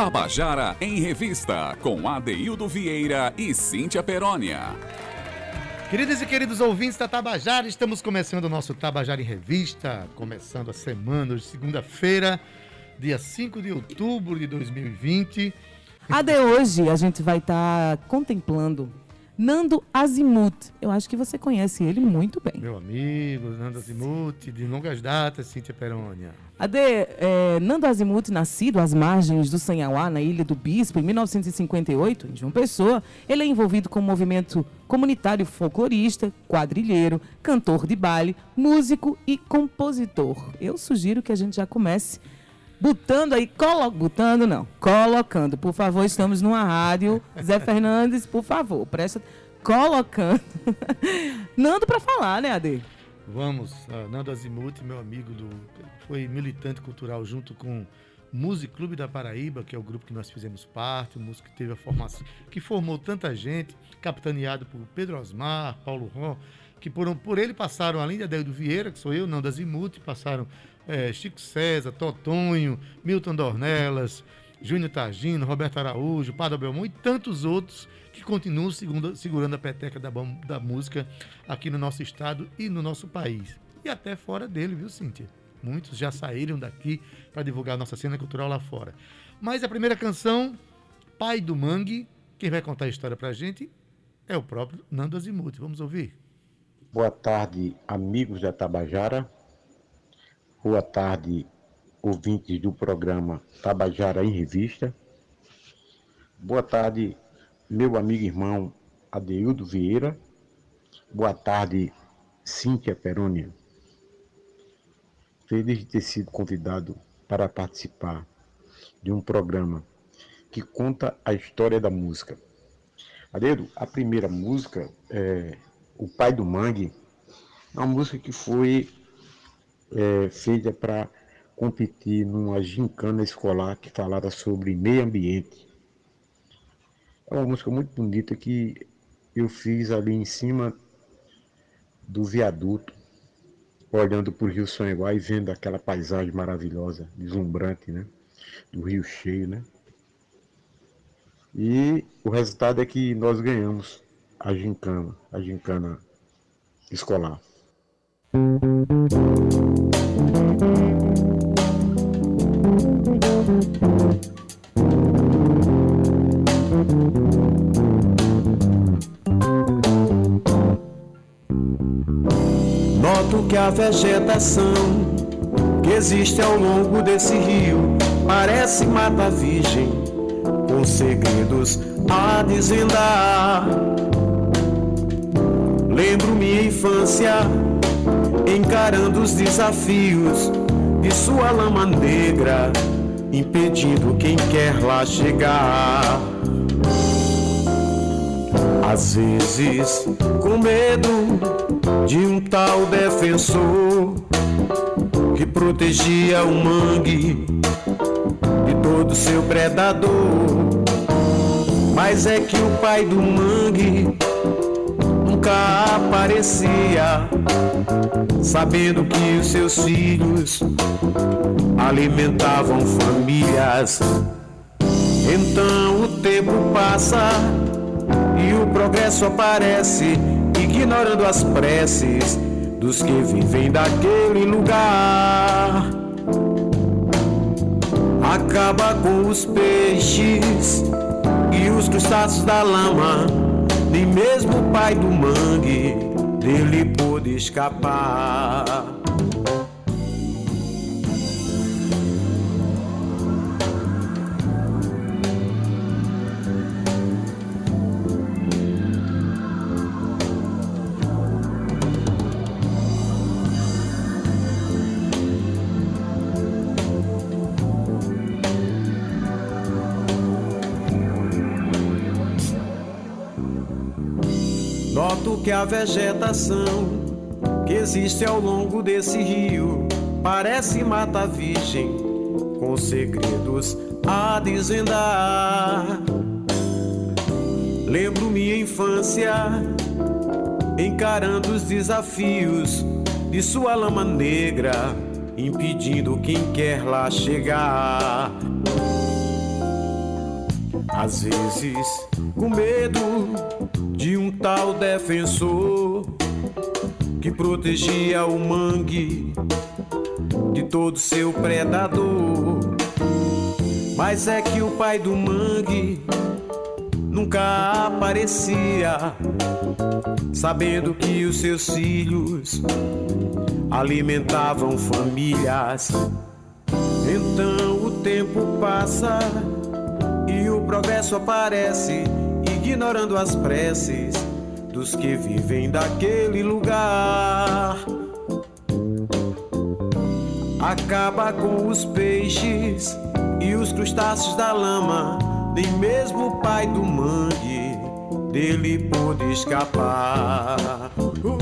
Tabajara em Revista, com Adeildo Vieira e Cíntia Perónia. Queridas e queridos ouvintes da Tabajara, estamos começando o nosso Tabajara em Revista, começando a semana de segunda-feira, dia 5 de outubro de 2020. A de hoje a gente vai estar tá contemplando Nando Azimuth. Eu acho que você conhece ele muito bem. Meu amigo, Nando Azimuth, de longas datas, Cíntia Perônia. Ade, é, Nando Azimuth, nascido às margens do Sanhauá, na Ilha do Bispo, em 1958, em João Pessoa, ele é envolvido com o movimento comunitário folclorista, quadrilheiro, cantor de baile, músico e compositor. Eu sugiro que a gente já comece botando aí, colo... botando não, colocando. Por favor, estamos numa rádio. Zé Fernandes, por favor, presta colocando. Nando para falar, né, Ade? Vamos, uh, Nando Azimuth, meu amigo do foi militante cultural junto com Music Clube da Paraíba, que é o grupo que nós fizemos parte, o músico que teve a formação, que formou tanta gente, capitaneado por Pedro Osmar, Paulo Ron, que por, por ele passaram, além de Adélio Vieira, que sou eu, Nando Azimuth, passaram é, Chico César, Totonho, Milton Dornelas, Júnior Targino, Roberto Araújo, Padre Belmont e tantos outros que continuam segurando, a peteca da, da música aqui no nosso estado e no nosso país. E até fora dele, viu, Cíntia? Muitos já saíram daqui para divulgar nossa cena cultural lá fora. Mas a primeira canção, Pai do Mangue, quem vai contar a história para a gente é o próprio Nando Azimuth. Vamos ouvir. Boa tarde, amigos da Tabajara. Boa tarde, ouvintes do programa Tabajara em Revista. Boa tarde, meu amigo e irmão Adeildo Vieira. Boa tarde, Cíntia Perônia. Feliz de ter sido convidado para participar de um programa que conta a história da música. Adeildo, a primeira música, é O Pai do Mangue, uma música que foi é, feita para competir numa gincana escolar que falava sobre meio ambiente. É uma música muito bonita que eu fiz ali em cima do viaduto, olhando para o Rio São Igual e vendo aquela paisagem maravilhosa, deslumbrante, né? Do rio cheio, né? E o resultado é que nós ganhamos a gincana, a gincana escolar. A vegetação que existe ao longo desse rio parece mata virgem, com segredos a desvendar. Lembro minha infância encarando os desafios de sua lama negra, impedindo quem quer lá chegar. Às vezes, com medo de um tal defensor que protegia o mangue de todo seu predador. Mas é que o pai do mangue nunca aparecia, sabendo que os seus filhos alimentavam famílias. Então o tempo passa e o progresso aparece, ignorando as preces dos que vivem daquele lugar. Acaba com os peixes e os crustáceos da lama nem mesmo o pai do mangue dele pôde escapar. Que a vegetação que existe ao longo desse rio parece mata virgem, com segredos a desvendar. Lembro minha infância encarando os desafios de sua lama negra, impedindo quem quer lá chegar. Às vezes, com medo tal defensor que protegia o mangue de todo seu predador. Mas é que o pai do mangue nunca aparecia, sabendo que os seus filhos alimentavam famílias. Então o tempo passa e o progresso aparece, ignorando as preces dos que vivem daquele lugar. Acaba com os peixes e os crustáceos da lama, nem mesmo o pai do mangue dele pôde escapar. Uh,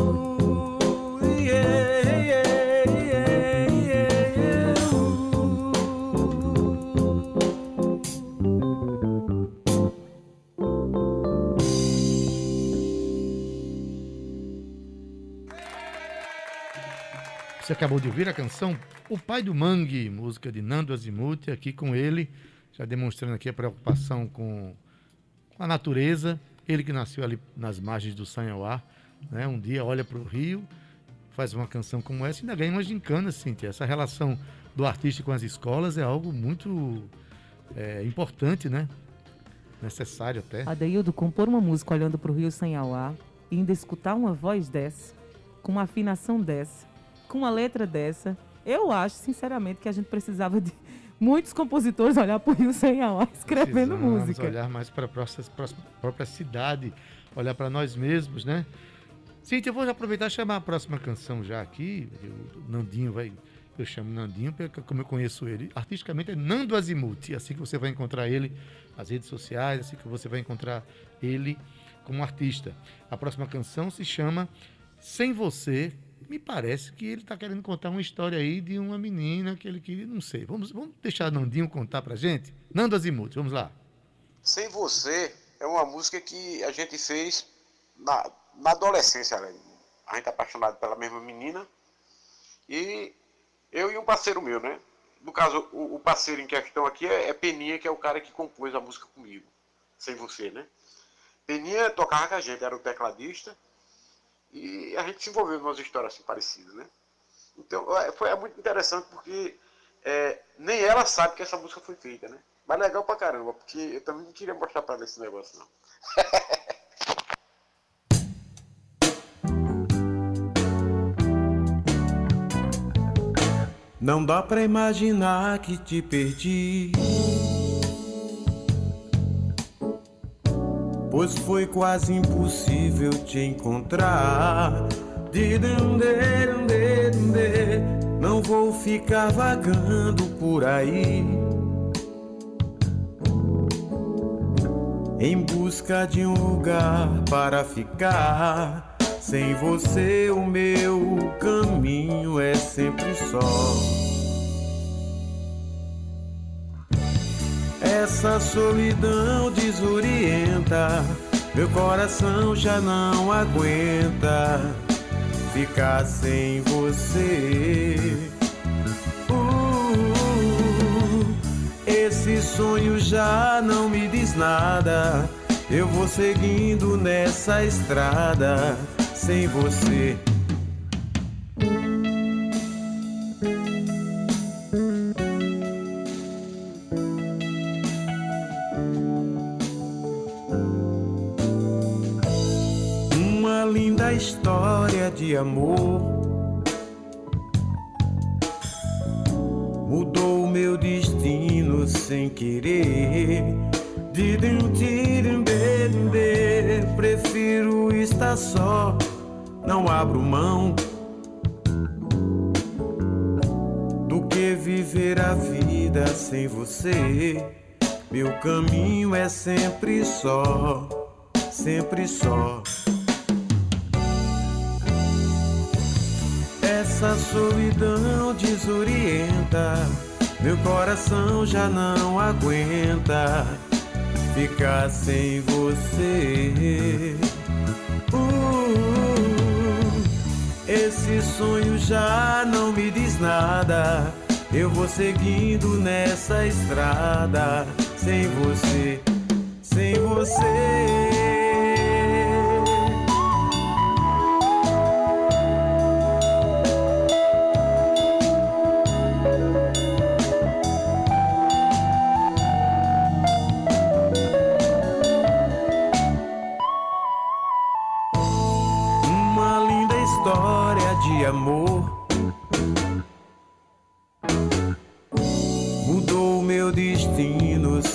Você acabou de ouvir a canção O Pai do Mangue, música de Nando Azimuth, aqui com ele, já demonstrando aqui a preocupação com, a natureza. Ele que nasceu ali nas margens do Sanhauá, né? um dia olha para o rio, faz uma canção como essa e ainda ganha uma gincana, Cíntia. Essa relação do artista com as escolas é algo muito é, importante, né? Necessário até. Adeildo, compor uma música olhando para o Rio Sanhauá e ainda escutar uma voz dessa, com uma afinação dessa, com uma letra dessa, eu acho, sinceramente, que a gente precisava de muitos compositores olhar para o Rio Sanhauá escrevendo Precisamos música. olhar mais para a própria, própria cidade, olhar para nós mesmos, né? Cíntia, eu vou aproveitar e chamar a próxima canção já aqui. O Nandinho vai. Eu chamo Nandinho, porque como eu conheço ele, artisticamente é Nando Azimuth. Assim que você vai encontrar ele nas redes sociais, assim que você vai encontrar ele como artista. A próxima canção se chama Sem Você. Me parece que ele está querendo contar uma história aí de uma menina que ele queria, não sei. Vamos, vamos deixar Nandinho contar pra gente? Nando Azimuth, vamos lá. Sem Você é uma música que a gente fez na, na adolescência, né? A gente é apaixonado pela mesma menina. E eu e um parceiro meu, né? No caso, o, o parceiro em questão aqui é, é Peninha, que é o cara que compôs a música comigo. Sem Você, né? Peninha tocava com a gente, era o tecladista. E a gente se envolveu em umas histórias assim parecidas, né? Então, é, foi é muito interessante porque é, nem ela sabe que essa música foi feita, né? Mas legal pra caramba, porque eu também não queria mostrar pra ela esse negócio, não. Não dá pra imaginar que te perdi. Pois foi quase impossível te encontrar. Não vou ficar vagando por aí. Em busca de um lugar para ficar. Sem você, o meu caminho é sempre só. Essa solidão desorienta, meu coração já não aguenta ficar sem você. Uh, esse sonho já não me diz nada. Eu vou seguindo nessa estrada sem você. Amor mudou o meu destino sem querer. Didum, didum. Prefiro estar só, não abro mão do que viver a vida sem você. Meu caminho é sempre só, sempre só. Essa solidão desorienta, meu coração já não aguenta ficar sem você. Uh, esse sonho já não me diz nada. Eu vou seguindo nessa estrada sem você. sem você.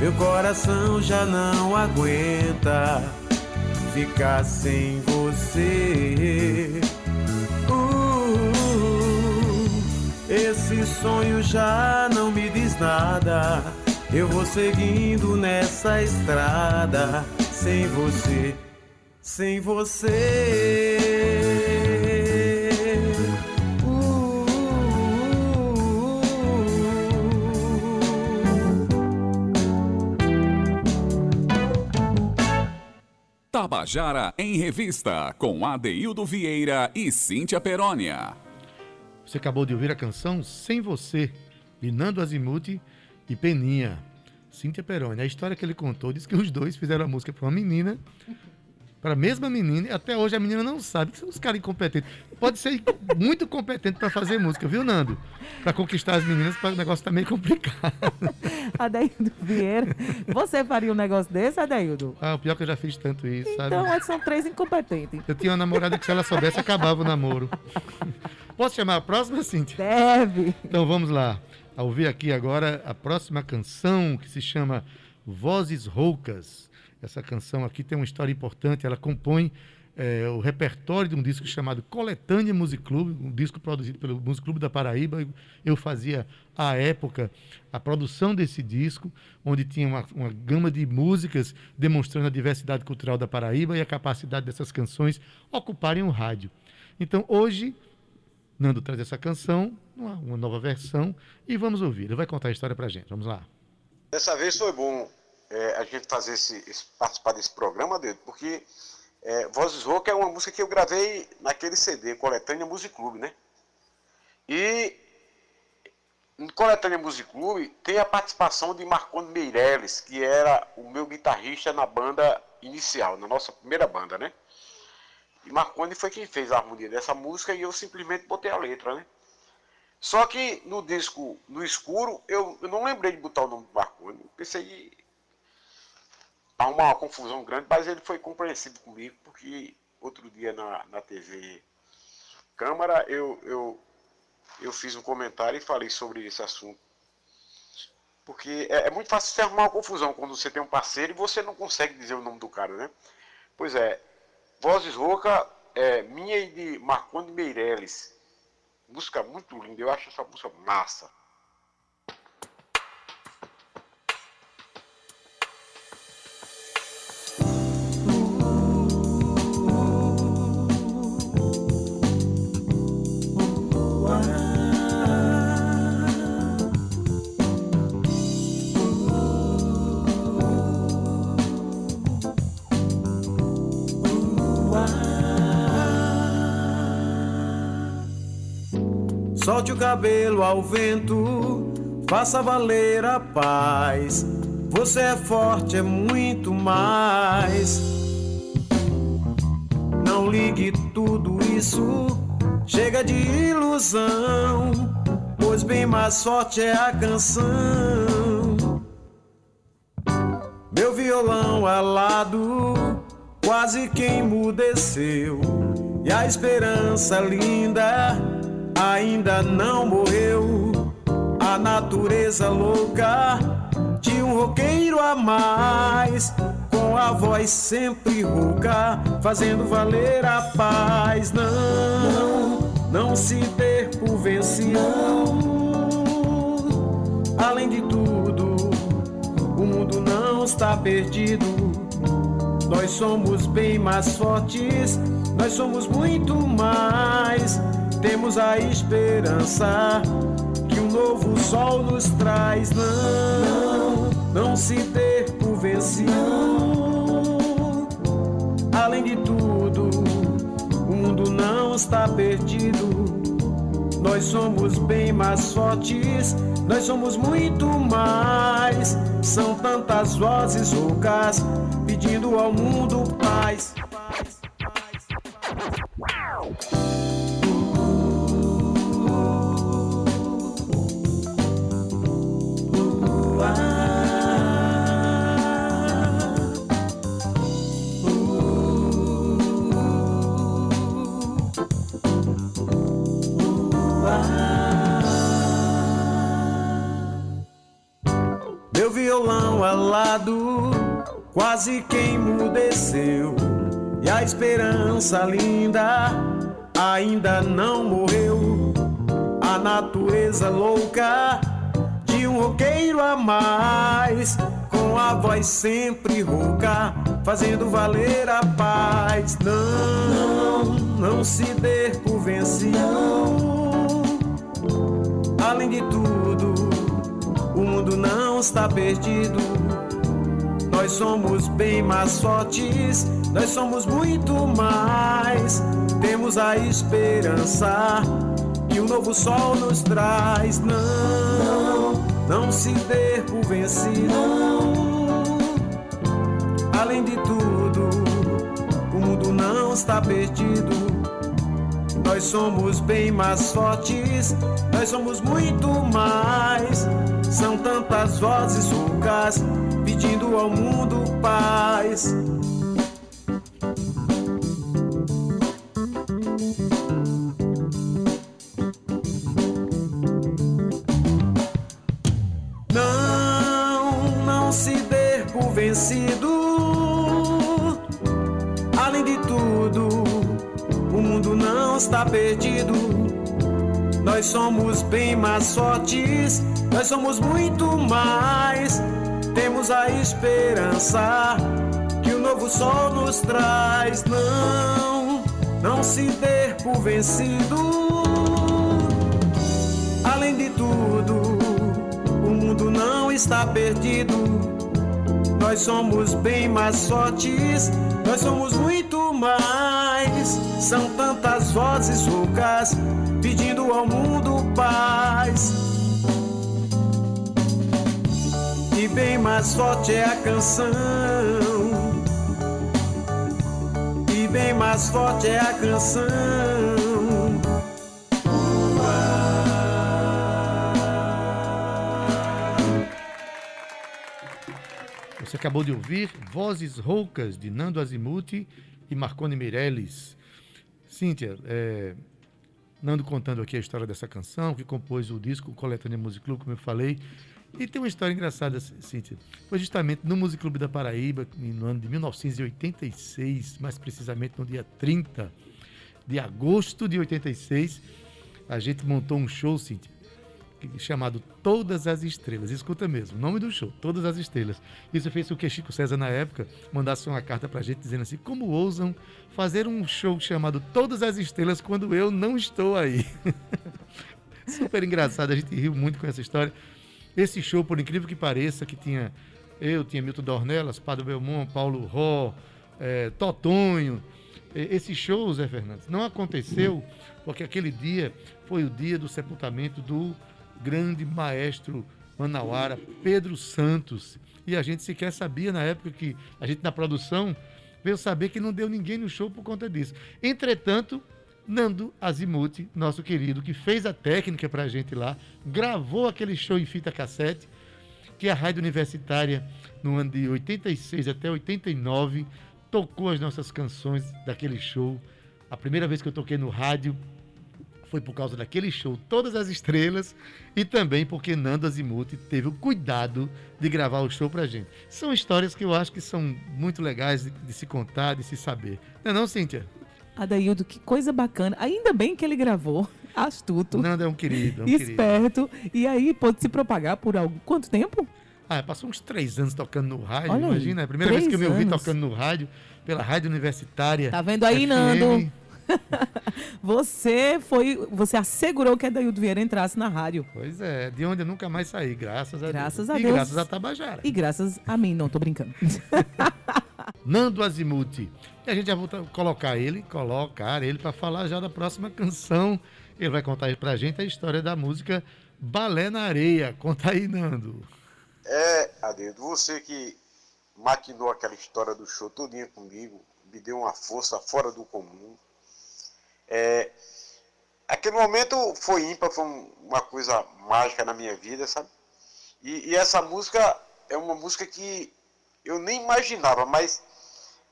meu coração já não aguenta ficar sem você. Uh, esse sonho já não me diz nada. Eu vou seguindo nessa estrada sem você, sem você. Tabajara em Revista, com Adeildo Vieira e Cíntia Perónia. Você acabou de ouvir a canção Sem Você, de Nando Azimuth e Peninha. Cíntia Peroni. A história que ele contou diz que os dois fizeram a música para uma menina, para a mesma menina, e até hoje a menina não sabe que são os caras incompetentes. Pode ser muito competente para fazer música, viu, Nando? Para conquistar as meninas, o negócio tá meio complicado. Adeildo Vieira, você faria um negócio desse, Adeildo? Ah, o pior é que eu já fiz tanto isso, sabe? Então, são três incompetentes. Eu tinha uma namorada que se ela soubesse, acabava o namoro. Posso chamar a próxima, Cíntia? Deve. Então vamos lá a ouvir aqui agora a próxima canção que se chama Vozes Roucas. Essa canção aqui tem uma história importante, ela compõe é, o repertório de um disco chamado Coletânea Music Club, um disco produzido pelo Music Clube da Paraíba. Eu fazia, à época, a produção desse disco, onde tinha uma, uma gama de músicas demonstrando a diversidade cultural da Paraíba e a capacidade dessas canções ocuparem o rádio. Então, hoje, Nando traz essa canção, uma, uma nova versão, e vamos ouvir. Ele vai contar a história pra gente. Vamos lá. Dessa vez foi bom é, a gente fazer esse, esse, participar desse programa, dele, porque é, Vozes Rouca é uma música que eu gravei naquele CD, Coletânea Music Club, né? E em Coletânea Music Club tem a participação de Marconi Meirelles, que era o meu guitarrista na banda inicial, na nossa primeira banda, né? E Marconi foi quem fez a harmonia dessa música e eu simplesmente botei a letra, né? Só que no disco No Escuro, eu, eu não lembrei de botar o nome do Marconi. Pensei arrumar uma confusão grande, mas ele foi compreensivo comigo, porque outro dia na, na TV Câmara eu, eu, eu fiz um comentário e falei sobre esse assunto. Porque é, é muito fácil você arrumar uma confusão quando você tem um parceiro e você não consegue dizer o nome do cara, né? Pois é, Vozes Rouca, é, minha e de Marconi Meirelles. Música muito linda, eu acho essa música massa. Solte o cabelo ao vento, faça valer a paz. Você é forte, é muito mais. Não ligue tudo isso, chega de ilusão. Pois bem mais forte é a canção. Meu violão alado quase que emudeceu. E a esperança linda ainda não morreu. A natureza louca de um roqueiro a mais, com a voz sempre rouca, fazendo valer a paz. Não, não se ter por vencido. Além de tudo, o mundo não está perdido. Nós somos bem mais fortes, nós somos muito mais. Temos a esperança que um novo sol nos traz. Não, não se dê por vencido. Além de tudo, o mundo não está perdido. Nós somos bem mais fortes, nós somos muito mais. São tantas vozes roucas pedindo ao mundo paz. Quase que emudeceu. E a esperança linda ainda não morreu. A natureza louca de um roqueiro a mais, com a voz sempre rouca, fazendo valer a paz. Não, não se dê por vencido. Além de tudo, o mundo não está perdido. Nós somos bem mais fortes, nós somos muito mais. Temos a esperança que o novo sol nos traz. Não, não se dê por vencido. Além de tudo, o mundo não está perdido. Nós somos bem mais fortes, nós somos muito mais. São tantas vozes roucas ao mundo paz. Não, não se dê por vencido. Além de tudo, o mundo não está perdido. Nós somos bem mais fortes, nós somos muito mais. Temos a esperança que o novo sol nos traz. Não, não se dê por vencido. Além de tudo, o mundo não está perdido. Nós somos bem mais fortes, nós somos muito mais. São tantas vozes roucas pedindo ao mundo paz. Bem mais forte é a canção. E bem mais forte é a canção. Você acabou de ouvir Vozes Roucas, de Nando Azimuth e Marconi Meirelles. Cíntia, é, Nando contando aqui a história dessa canção, que compôs o disco Coletânea Music Club, como eu falei. E tem uma história engraçada, Cíntia. Foi justamente no Music Club da Paraíba, no ano de 1986, mais precisamente no dia 30 de agosto de 86, a gente montou um show, Cíntia, chamado Todas as Estrelas. Escuta mesmo, o nome do show, Todas as Estrelas. Isso fez com que Chico César, na época, mandasse uma carta pra gente dizendo assim: como ousam fazer um show chamado Todas as Estrelas quando eu não estou aí? Super engraçado, a gente riu muito com essa história. Esse show, por incrível que pareça, que tinha eu, tinha Milton Dornelas, Padre Belmont, Paulo Ró, é, Totonho. Esse show, Zé Fernandes, não aconteceu porque aquele dia foi o dia do sepultamento do grande maestro manauara Pedro Santos. E a gente sequer sabia na época que a gente na produção veio saber que não deu ninguém no show por conta disso. Entretanto, Nando Azimuth, nosso querido, que fez a técnica para a gente lá, gravou aquele show em fita cassete, que a Rádio Universitária, no ano de 86 até 89, tocou as nossas canções daquele show. A primeira vez que eu toquei no rádio foi por causa daquele show Todas as Estrelas e também porque Nando Azimuth teve o cuidado de gravar o show pra gente. São histórias que eu acho que são muito legais de, de se contar, de se saber. Não é não, Cíntia? Adaildo, que coisa bacana. Ainda bem que ele gravou. Astuto. Nando é um querido. É um esperto. Querido. E aí pode se propagar por algo. Quanto tempo? Ah, passou uns três anos tocando no rádio, Olha aí, imagina. É a primeira vez que eu me ouvi anos. tocando no rádio, pela Rádio Universitária. Tá vendo aí, FM. Nando? Você foi, você assegurou que a Daildo Vieira entrasse na rádio. Pois é, de onde eu nunca mais saí, graças a Graças Deus. a e Deus. graças a Tabajara. E graças a mim, não, tô brincando. Nando Azimuth. A gente já a colocar ele, colocar ele para falar já da próxima canção. Ele vai contar aí pra gente a história da música Balé na Areia. Conta aí, Nando. É, Adedo, você que maquinou aquela história do show todinha comigo, me deu uma força fora do comum. É, aquele momento foi ímpar, foi um- uma coisa mágica na minha vida, sabe? E, e essa música é uma música que eu nem imaginava, mas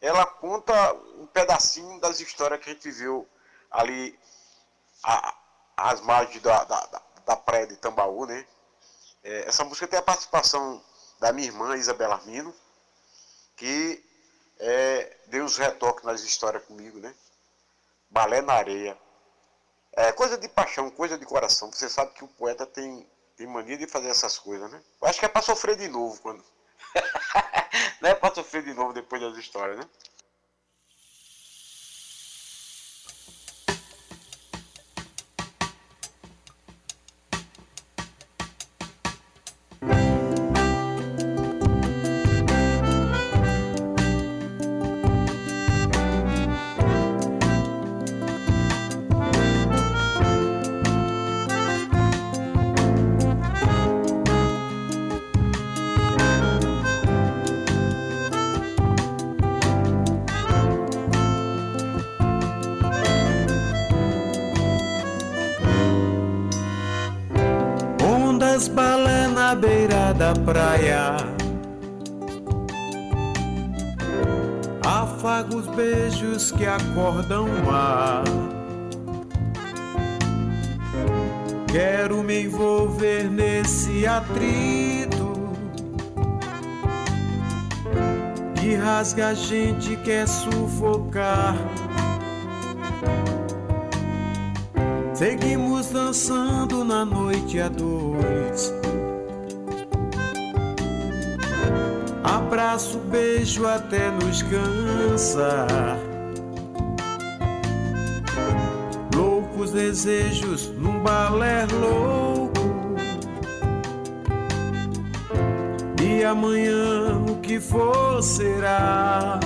ela conta um pedacinho das histórias que a gente viveu ali às margens da, da, da- praia de Tambaú, né? É, essa música tem a participação da minha irmã, Isabela Armino, que é, deu uns retoques nas histórias comigo, né? Balé na areia. É coisa de paixão, coisa de coração. Você sabe que o poeta tem, tem mania de fazer essas coisas, né? Eu acho que é para sofrer de novo quando. É para sofrer de novo depois das histórias, né? Da praia os beijos que acordam o mar. Quero me envolver nesse atrito Que rasga a gente, quer sufocar. Seguimos dançando na noite a dois. Abraço, beijo até nos cansa. Loucos desejos num balé louco. E amanhã o que for será.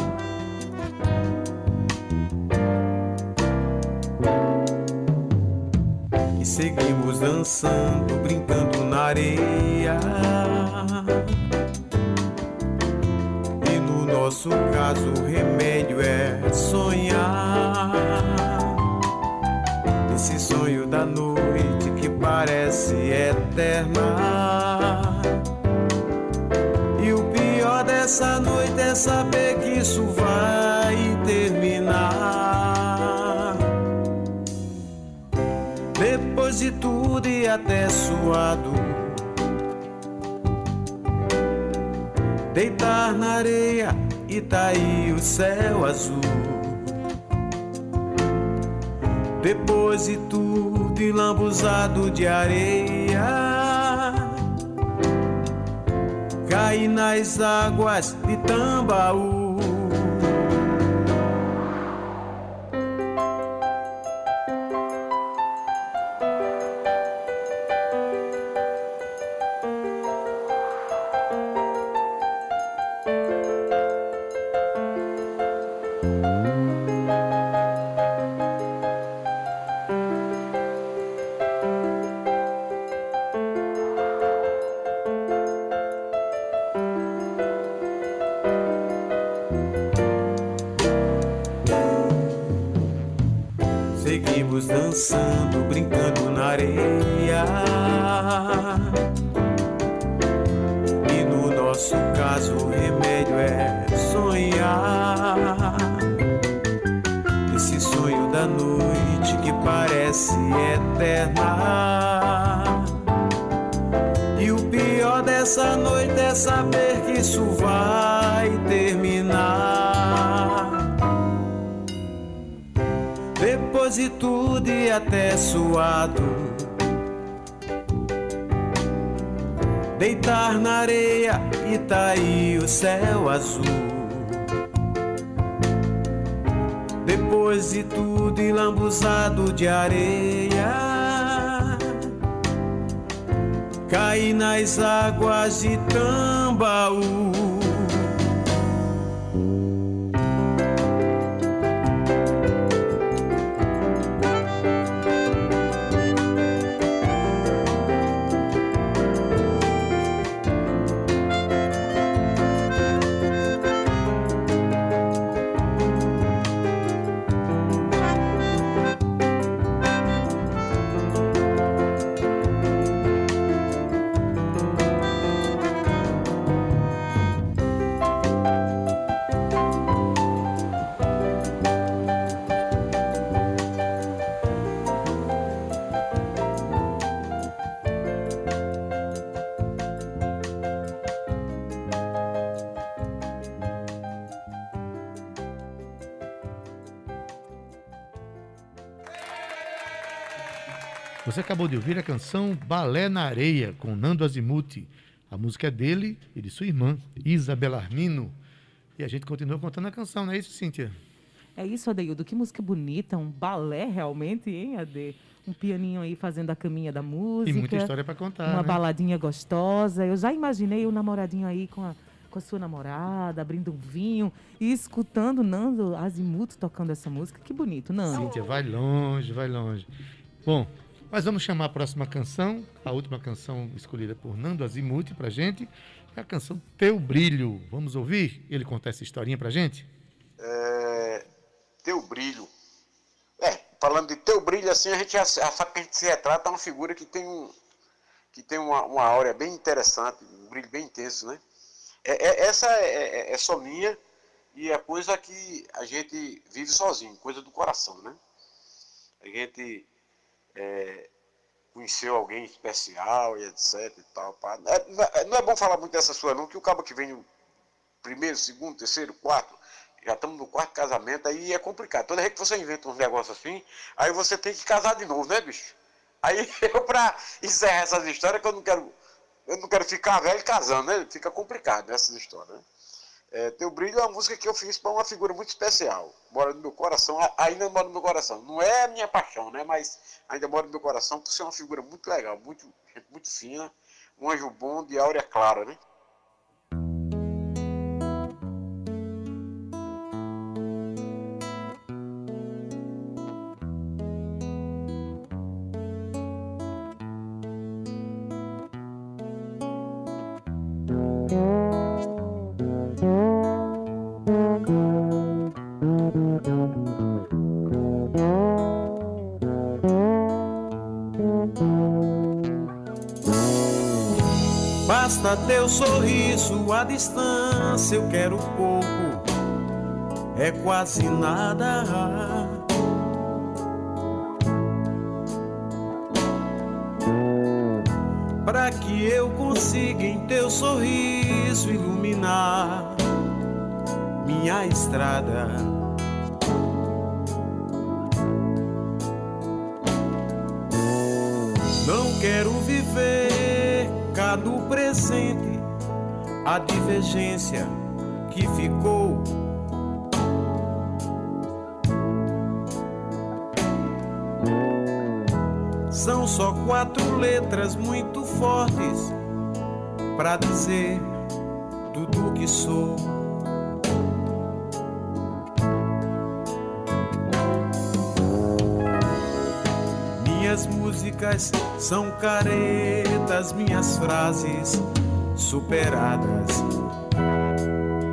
E seguimos dançando, brincando na areia. Nosso caso, o remédio é sonhar. Esse sonho da noite que parece eterna. E o pior dessa noite é saber que isso vai terminar. Depois de tudo e até suado Deitar na areia tá aí o céu azul. Depois de tudo lambuzado de areia Cair nas águas de Tambaú na areia e tá aí o céu azul. Depois de tudo lambuzado de areia, cai nas águas de Tambaú. Você acabou de ouvir a canção Balé na Areia, com Nando Azimuth. A música é dele e de sua irmã, Isabela Armino. E a gente continua contando a canção, não é isso, Cíntia? É isso, Adeildo. Que música bonita, um balé realmente, hein, Ade? Um pianinho aí fazendo a caminha da música. E muita história para contar. Uma né? baladinha gostosa. Eu já imaginei o namoradinho aí com a, com a sua namorada, abrindo um vinho e escutando Nando Azimuth tocando essa música. Que bonito, Nando. Cíntia, vai longe, vai longe. Bom, mas vamos chamar a próxima canção, a última canção escolhida por Nando Azimuth pra gente, é a canção Teu Brilho. Vamos ouvir ele contar essa historinha pra gente? É, teu Brilho. É, falando de Teu Brilho, assim, a gente sabe que a gente se retrata uma figura que tem, um, que tem uma, uma áurea bem interessante, um brilho bem intenso, né? É, é, essa é, é, é só minha e é coisa que a gente vive sozinho, coisa do coração, né? A gente é, conheceu alguém especial e etc e tal. Pá. É, não é bom falar muito dessa sua não, que o cabo que vem no primeiro, segundo, terceiro, quarto, já estamos no quarto casamento, aí é complicado. Toda vez que você inventa uns negócios assim, aí você tem que casar de novo, né, bicho? Aí eu, pra encerrar essas histórias, que eu não quero, eu não quero ficar velho casando, né? Fica complicado essas histórias, né? É, Teu Brilho é uma música que eu fiz para uma figura muito especial. Mora no meu coração, ainda mora no meu coração. Não é a minha paixão, né? Mas ainda mora no meu coração por ser uma figura muito legal, muito, muito fina, um anjo bom de áurea clara, né? Sorriso à distância, eu quero pouco, é quase nada. Para que eu consiga em teu sorriso iluminar minha estrada. Não quero viver a divergência que ficou. São só quatro letras muito fortes para dizer tudo que sou. Minhas músicas são caretas, minhas frases superadas.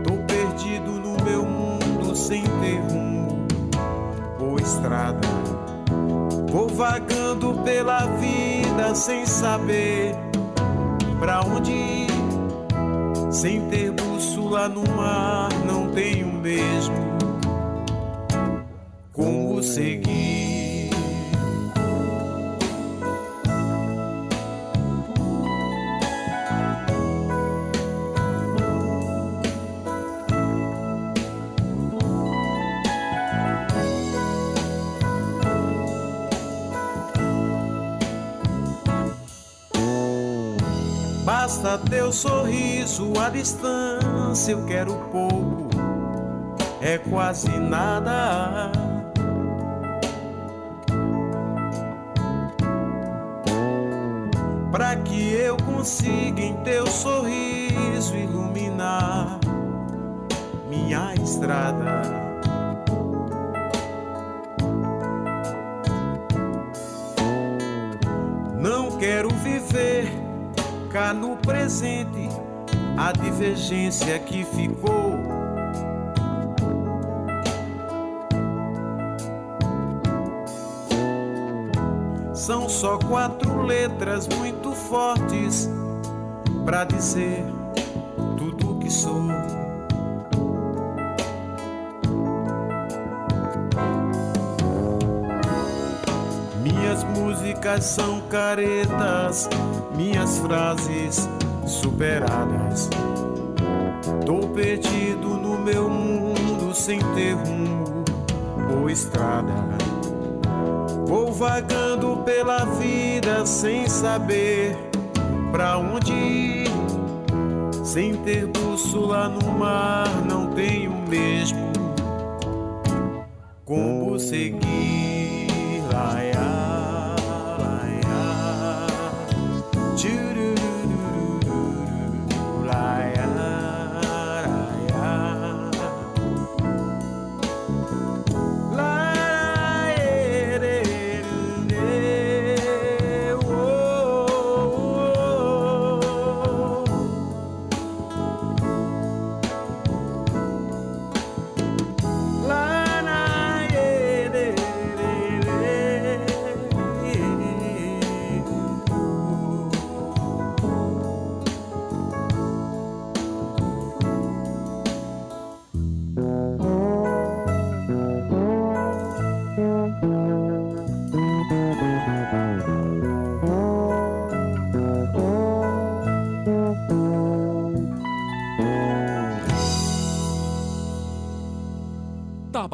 Tô perdido no meu mundo sem ter rumo ou estrada. Vou vagando pela vida sem saber pra onde ir. Sem ter bússola no mar, não tenho mesmo como seguir. Basta teu sorriso à distância. Eu quero pouco, é quase nada. Para que eu consiga em teu sorriso iluminar minha estrada. Não quero viver cá no presente a divergência que ficou. São só quatro letras muito fortes para dizer tudo o que sou. Minhas músicas são caretas, minhas frases superadas. Tô perdido no meu mundo sem ter rumo ou estrada. Vou vagando pela vida sem saber pra onde ir. Sem ter bússola no mar, não tenho mesmo como seguir.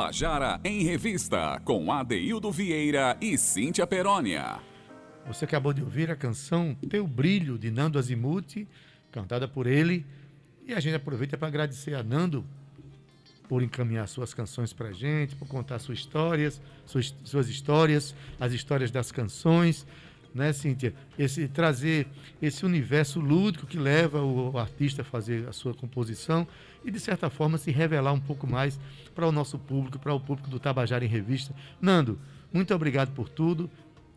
Tabajara em Revista, com Adeildo Vieira e Cíntia Perónia. Você acabou de ouvir a canção Teu Brilho, de Nando Azimuth, cantada por ele. E a gente aproveita para agradecer a Nando por encaminhar suas canções para a gente, por contar suas histórias, suas, suas histórias, as histórias das canções, né, Cíntia? Esse, trazer esse universo lúdico que leva o, artista a fazer a sua composição e, de certa forma, se revelar um pouco mais para o nosso público, para o público do Tabajara em Revista. Nando, muito obrigado por tudo.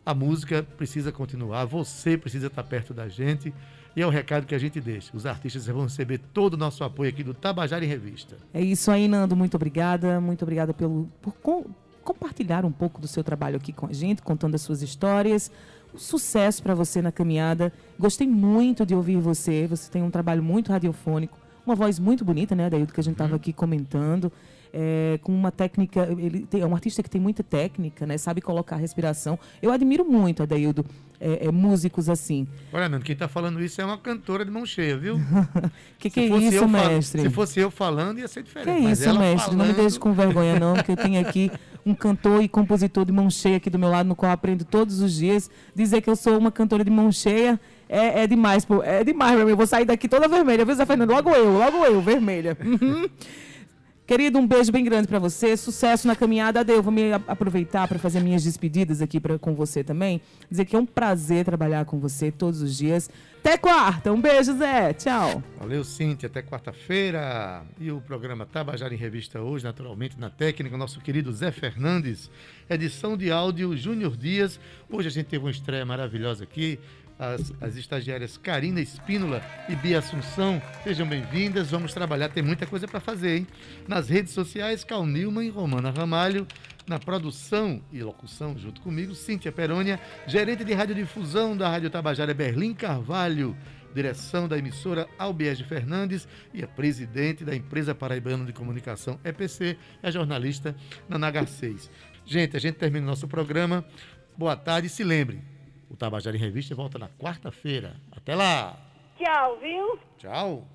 A música precisa continuar, você precisa estar perto da gente. E é o recado que a gente deixa. Os artistas vão receber todo o nosso apoio aqui do Tabajara em Revista. É isso aí, Nando. Muito obrigada. Muito obrigada pelo, por com- compartilhar um pouco do seu trabalho aqui com a gente, contando as suas histórias. Sucesso para você na caminhada. Gostei muito de ouvir você. Você tem um trabalho muito radiofônico, uma voz muito bonita, né, Adaildo, que a gente estava aqui comentando. É, com uma técnica, ele tem- é um artista que tem muita técnica, né? Sabe colocar a respiração. Eu admiro muito, Adaildo, é, é, músicos assim. Olha, Nando, quem está falando isso é uma cantora de mão cheia, viu? Que que é isso, fal- mestre? Se fosse eu falando, ia ser Que diferente. é mas isso, mestre? Não me falando- deixe com vergonha, não, porque eu tenho aqui um cantor e compositor de mão cheia aqui do meu lado, no qual eu aprendo todos os dias. Dizer que eu sou uma cantora de mão cheia é, é demais, pô. É demais pra mim. Eu vou sair daqui toda vermelha, viu, Zé Fernando? Logo eu, logo eu, vermelha. Querido, um beijo bem grande pra você. Sucesso na caminhada. Ade, eu vou me aproveitar para fazer minhas despedidas aqui pra, com você também. Dizer que é um prazer trabalhar com você todos os dias. Até quarta. Um beijo, Zé. Tchau. Valeu, Cintia. Até quarta-feira. E o programa Tabajara em Revista hoje, naturalmente, na técnica, nosso querido Zé Fernandes. Edição de áudio, Júnior Dias. Hoje a gente teve uma estreia maravilhosa aqui. As, as estagiárias Karina Espínola e Bia Assunção, sejam bem-vindas. Vamos trabalhar, tem muita coisa para fazer, hein? Nas redes sociais, Cal Nilman e Romana Ramalho. Na produção e locução, junto comigo, Cíntia Perônia, gerente de radiodifusão da Rádio Tabajara, Berlim Carvalho direção da emissora Albiege Fernandes e a presidente da empresa paraibana de comunicação EPC, é a jornalista Nanaga 6. Gente, a gente termina o nosso programa. Boa tarde e se lembre, o Tabajara em Revista volta na quarta-feira. Até lá! Tchau, viu? Tchau!